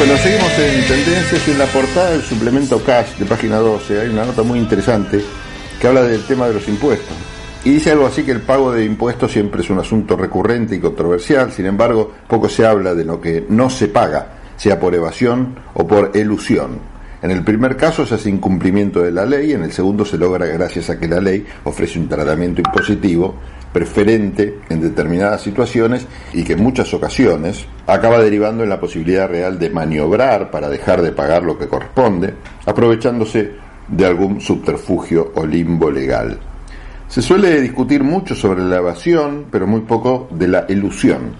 Bueno, seguimos en tendencias y en la portada del suplemento Cash de página 12 hay una nota muy interesante que habla del tema de los impuestos. Y dice algo así que el pago de impuestos siempre es un asunto recurrente y controversial, sin embargo, poco se habla de lo que no se paga, sea por evasión o por elusión. En el primer caso se hace incumplimiento de la ley, en el segundo se logra gracias a que la ley ofrece un tratamiento impositivo preferente en determinadas situaciones y que en muchas ocasiones acaba derivando en la posibilidad real de maniobrar para dejar de pagar lo que corresponde, aprovechándose de algún subterfugio o limbo legal. Se suele discutir mucho sobre la evasión, pero muy poco de la ilusión,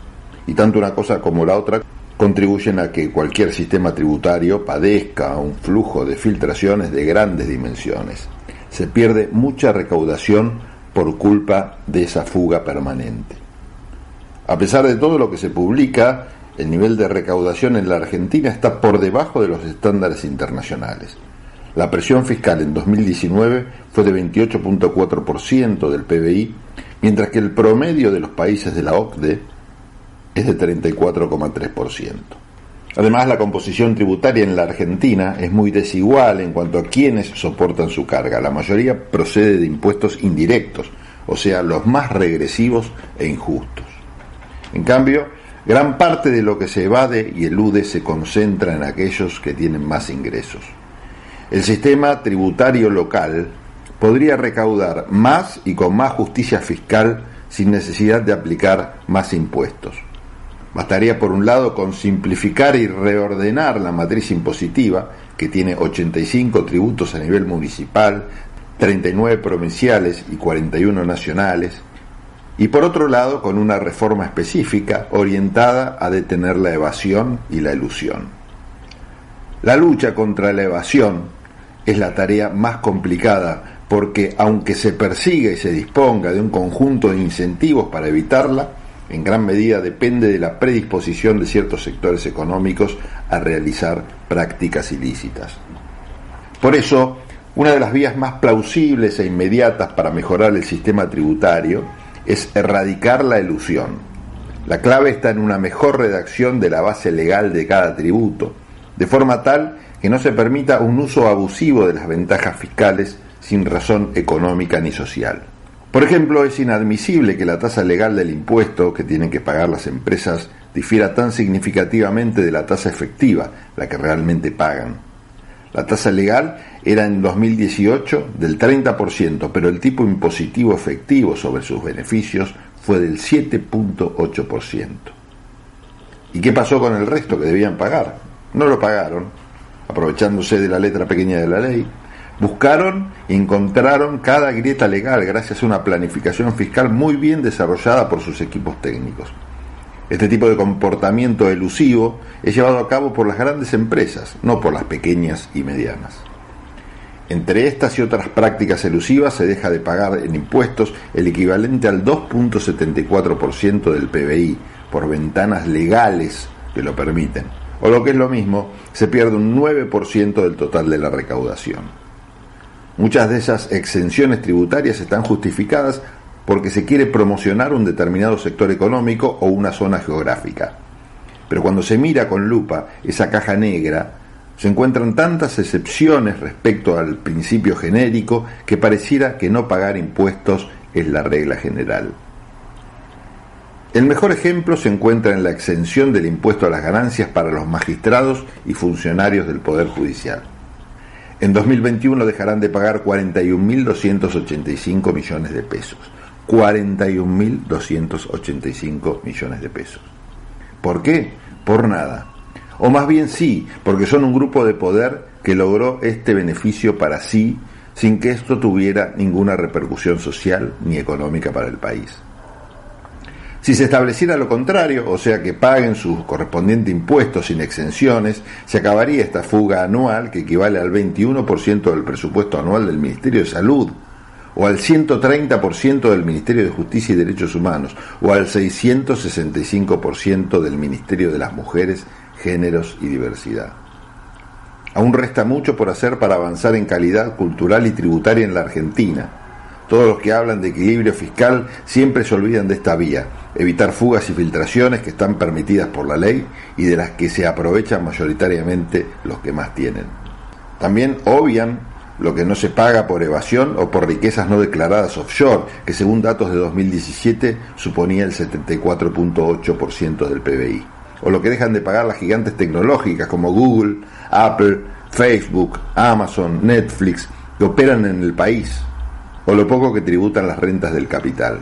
y tanto una cosa como la otra contribuyen a que cualquier sistema tributario padezca un flujo de filtraciones de grandes dimensiones. Se pierde mucha recaudación por culpa de esa fuga permanente. A pesar de todo lo que se publica, el nivel de recaudación en la Argentina está por debajo de los estándares internacionales. La presión fiscal en 2019 fue de 28.4% del PBI, mientras que el promedio de los países de la OCDE es de 34,3%. Además, la composición tributaria en la Argentina es muy desigual en cuanto a quienes soportan su carga. La mayoría procede de impuestos indirectos, o sea, los más regresivos e injustos. En cambio, gran parte de lo que se evade y elude se concentra en aquellos que tienen más ingresos. El sistema tributario local podría recaudar más y con más justicia fiscal sin necesidad de aplicar más impuestos. Bastaría por un lado con simplificar y reordenar la matriz impositiva, que tiene 85 tributos a nivel municipal, 39 provinciales y 41 nacionales, y por otro lado con una reforma específica orientada a detener la evasión y la ilusión. La lucha contra la evasión es la tarea más complicada porque aunque se persiga y se disponga de un conjunto de incentivos para evitarla, en gran medida depende de la predisposición de ciertos sectores económicos a realizar prácticas ilícitas. Por eso, una de las vías más plausibles e inmediatas para mejorar el sistema tributario es erradicar la ilusión. La clave está en una mejor redacción de la base legal de cada tributo, de forma tal que no se permita un uso abusivo de las ventajas fiscales sin razón económica ni social. Por ejemplo, es inadmisible que la tasa legal del impuesto que tienen que pagar las empresas difiera tan significativamente de la tasa efectiva, la que realmente pagan. La tasa legal era en 2018 del 30%, pero el tipo impositivo efectivo sobre sus beneficios fue del 7.8%. ¿Y qué pasó con el resto que debían pagar? No lo pagaron, aprovechándose de la letra pequeña de la ley, Buscaron y encontraron cada grieta legal gracias a una planificación fiscal muy bien desarrollada por sus equipos técnicos. Este tipo de comportamiento elusivo es llevado a cabo por las grandes empresas, no por las pequeñas y medianas. Entre estas y otras prácticas elusivas se deja de pagar en impuestos el equivalente al 2.74% del PBI por ventanas legales que lo permiten, o lo que es lo mismo, se pierde un 9% del total de la recaudación. Muchas de esas exenciones tributarias están justificadas porque se quiere promocionar un determinado sector económico o una zona geográfica. Pero cuando se mira con lupa esa caja negra, se encuentran tantas excepciones respecto al principio genérico que pareciera que no pagar impuestos es la regla general. El mejor ejemplo se encuentra en la exención del impuesto a las ganancias para los magistrados y funcionarios del Poder Judicial. En 2021 dejarán de pagar 41.285 millones de pesos. 41.285 millones de pesos. ¿Por qué? Por nada. O más bien sí, porque son un grupo de poder que logró este beneficio para sí sin que esto tuviera ninguna repercusión social ni económica para el país. Si se estableciera lo contrario, o sea que paguen sus correspondientes impuestos sin exenciones, se acabaría esta fuga anual que equivale al 21% del presupuesto anual del Ministerio de Salud, o al 130% del Ministerio de Justicia y Derechos Humanos, o al 665% del Ministerio de las Mujeres, Géneros y Diversidad. Aún resta mucho por hacer para avanzar en calidad cultural y tributaria en la Argentina Todos los que hablan de equilibrio fiscal siempre se olvidan de esta vía, evitar fugas y filtraciones que están permitidas por la ley y de las que se aprovechan mayoritariamente los que más tienen. También obvian lo que no se paga por evasión o por riquezas no declaradas offshore, que según datos de 2017 suponía el 74.8% del PBI. O lo que dejan de pagar las gigantes tecnológicas como Google, Apple, Facebook, Amazon, Netflix, que operan en el país, o lo poco que tributan las rentas del capital.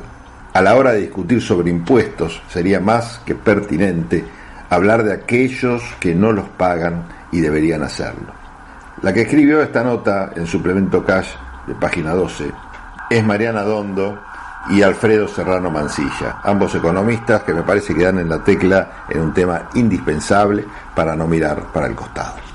A la hora de discutir sobre impuestos sería más que pertinente hablar de aquellos que no los pagan y deberían hacerlo. La que escribió esta nota en suplemento cash de página 12 es Mariana Dondo y Alfredo Serrano Mancilla, ambos economistas que me parece que dan en la tecla en un tema indispensable para no mirar para el costado.